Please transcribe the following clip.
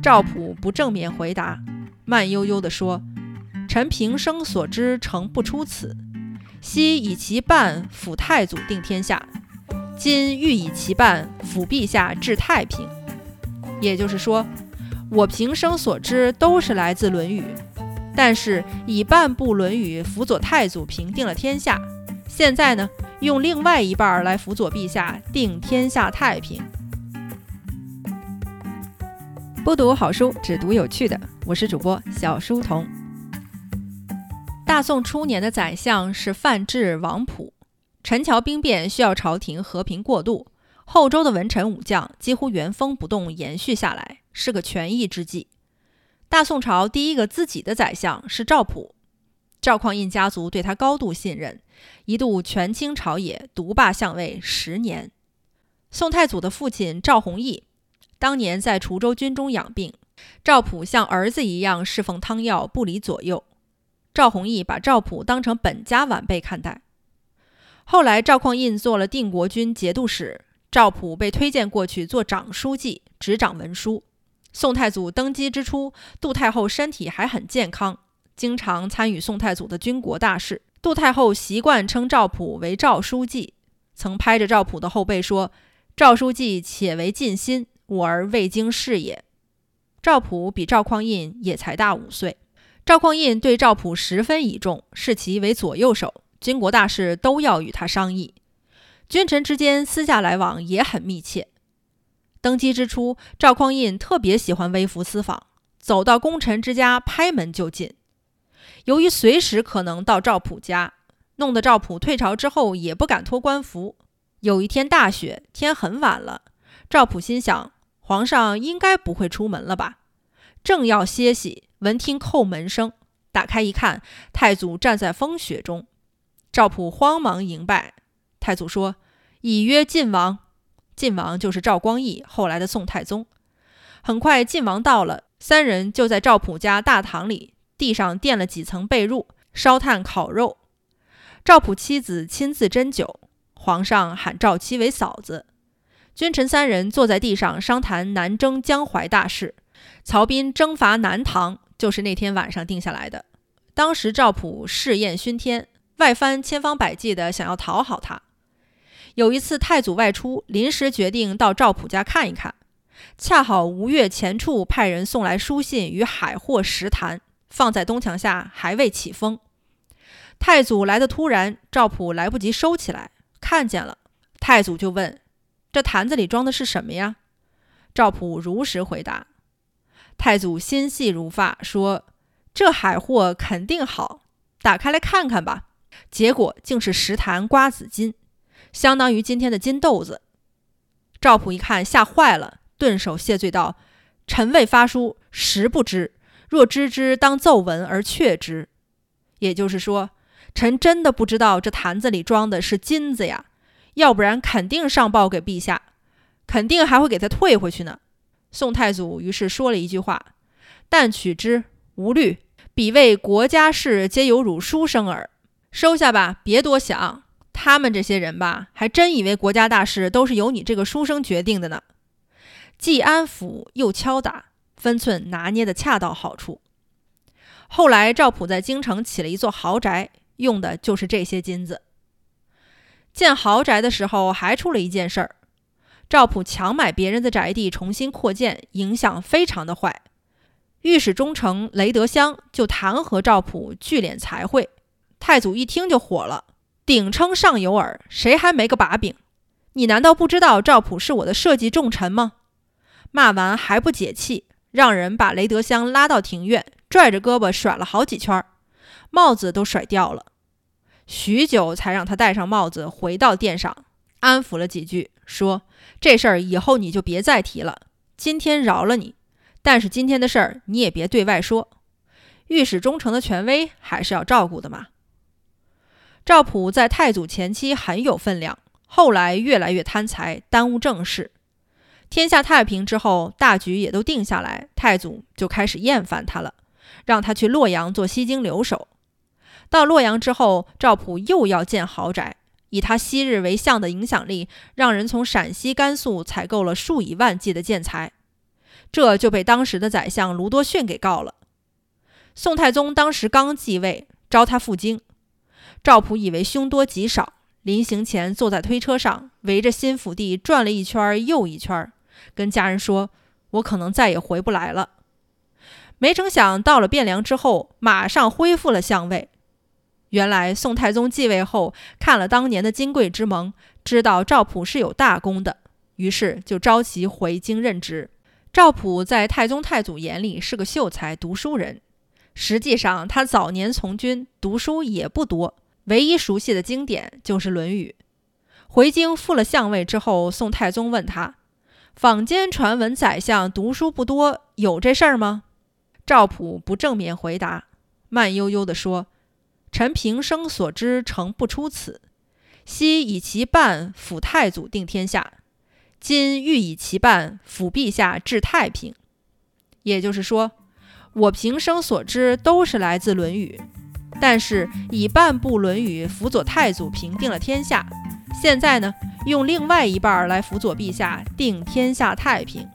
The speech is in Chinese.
赵普不正面回答，慢悠悠地说：“臣平生所知，诚不出此。昔以其半辅太祖定天下，今欲以其半辅陛下治太平。也就是说，我平生所知都是来自《论语》，但是以半部《论语》辅佐太祖平定了天下，现在呢，用另外一半来辅佐陛下定天下太平。”不读好书，只读有趣的。我是主播小书童。大宋初年的宰相是范质、王溥。陈桥兵变需要朝廷和平过渡，后周的文臣武将几乎原封不动延续下来，是个权宜之计。大宋朝第一个自己的宰相是赵普，赵匡胤家族对他高度信任，一度权倾朝野，独霸相位十年。宋太祖的父亲赵弘毅。当年在滁州军中养病，赵普像儿子一样侍奉汤药，不离左右。赵弘毅把赵普当成本家晚辈看待。后来赵匡胤做了定国军节度使，赵普被推荐过去做长书记，执掌文书。宋太祖登基之初，杜太后身体还很健康，经常参与宋太祖的军国大事。杜太后习惯称赵普为赵书记，曾拍着赵普的后背说：“赵书记且为尽心。”我儿未经事也。赵普比赵匡胤也才大五岁。赵匡胤对赵普十分倚重，视其为左右手，军国大事都要与他商议。君臣之间私下来往也很密切。登基之初，赵匡胤特别喜欢微服私访，走到功臣之家拍门就进。由于随时可能到赵普家，弄得赵普退朝之后也不敢脱官服。有一天大雪，天很晚了，赵普心想。皇上应该不会出门了吧？正要歇息，闻听叩门声，打开一看，太祖站在风雪中。赵普慌忙迎拜。太祖说：“已曰晋王。”晋王就是赵光义，后来的宋太宗。很快，晋王到了，三人就在赵普家大堂里，地上垫了几层被褥，烧炭烤肉。赵普妻子亲自斟酒，皇上喊赵妻为嫂子。君臣三人坐在地上商谈南征江淮大事，曹彬征伐南唐就是那天晚上定下来的。当时赵普试验熏天，外藩千方百计的想要讨好他。有一次太祖外出，临时决定到赵普家看一看，恰好吴越前处派人送来书信与海货十坛，放在东墙下还未起封。太祖来的突然，赵普来不及收起来，看见了，太祖就问。这坛子里装的是什么呀？赵普如实回答。太祖心细如发，说：“这海货肯定好，打开来看看吧。”结果竟是十坛瓜子金，相当于今天的金豆子。赵普一看，吓坏了，顿首谢罪道：“臣未发书，实不知。若知之，当奏闻而确之。”也就是说，臣真的不知道这坛子里装的是金子呀。要不然肯定上报给陛下，肯定还会给他退回去呢。宋太祖于是说了一句话：“但取之，无虑。彼为国家事，皆有汝书生耳。收下吧，别多想。他们这些人吧，还真以为国家大事都是由你这个书生决定的呢。既安抚又敲打，分寸拿捏的恰到好处。后来赵普在京城起了一座豪宅，用的就是这些金子。”建豪宅的时候还出了一件事儿，赵普强买别人的宅地重新扩建，影响非常的坏。御史中丞雷德香就弹劾赵普聚敛财会，太祖一听就火了，顶称上有耳，谁还没个把柄？你难道不知道赵普是我的社稷重臣吗？骂完还不解气，让人把雷德香拉到庭院，拽着胳膊甩了好几圈，帽子都甩掉了。许久才让他戴上帽子，回到殿上，安抚了几句，说：“这事儿以后你就别再提了。今天饶了你，但是今天的事儿你也别对外说。御史中丞的权威还是要照顾的嘛。”赵普在太祖前期很有分量，后来越来越贪财，耽误政事。天下太平之后，大局也都定下来，太祖就开始厌烦他了，让他去洛阳做西京留守。到洛阳之后，赵普又要建豪宅，以他昔日为相的影响力，让人从陕西、甘肃采购了数以万计的建材。这就被当时的宰相卢多逊给告了。宋太宗当时刚继位，召他赴京。赵普以为凶多吉少，临行前坐在推车上，围着新府地转了一圈又一圈，跟家人说：“我可能再也回不来了。”没成想到了汴梁之后，马上恢复了相位。原来宋太宗继位后，看了当年的金贵之盟，知道赵普是有大功的，于是就召其回京任职。赵普在太宗太祖眼里是个秀才、读书人，实际上他早年从军，读书也不多。唯一熟悉的经典就是《论语》。回京复了相位之后，宋太宗问他：“坊间传闻宰相读书不多，有这事儿吗？”赵普不正面回答，慢悠悠地说：“臣平生所知，诚不出此。昔以其半辅太祖定天下，今欲以其半辅陛下治太平。”也就是说，我平生所知都是来自《论语》。但是以半部《论语》辅佐太祖平定了天下，现在呢，用另外一半来辅佐陛下定天下太平。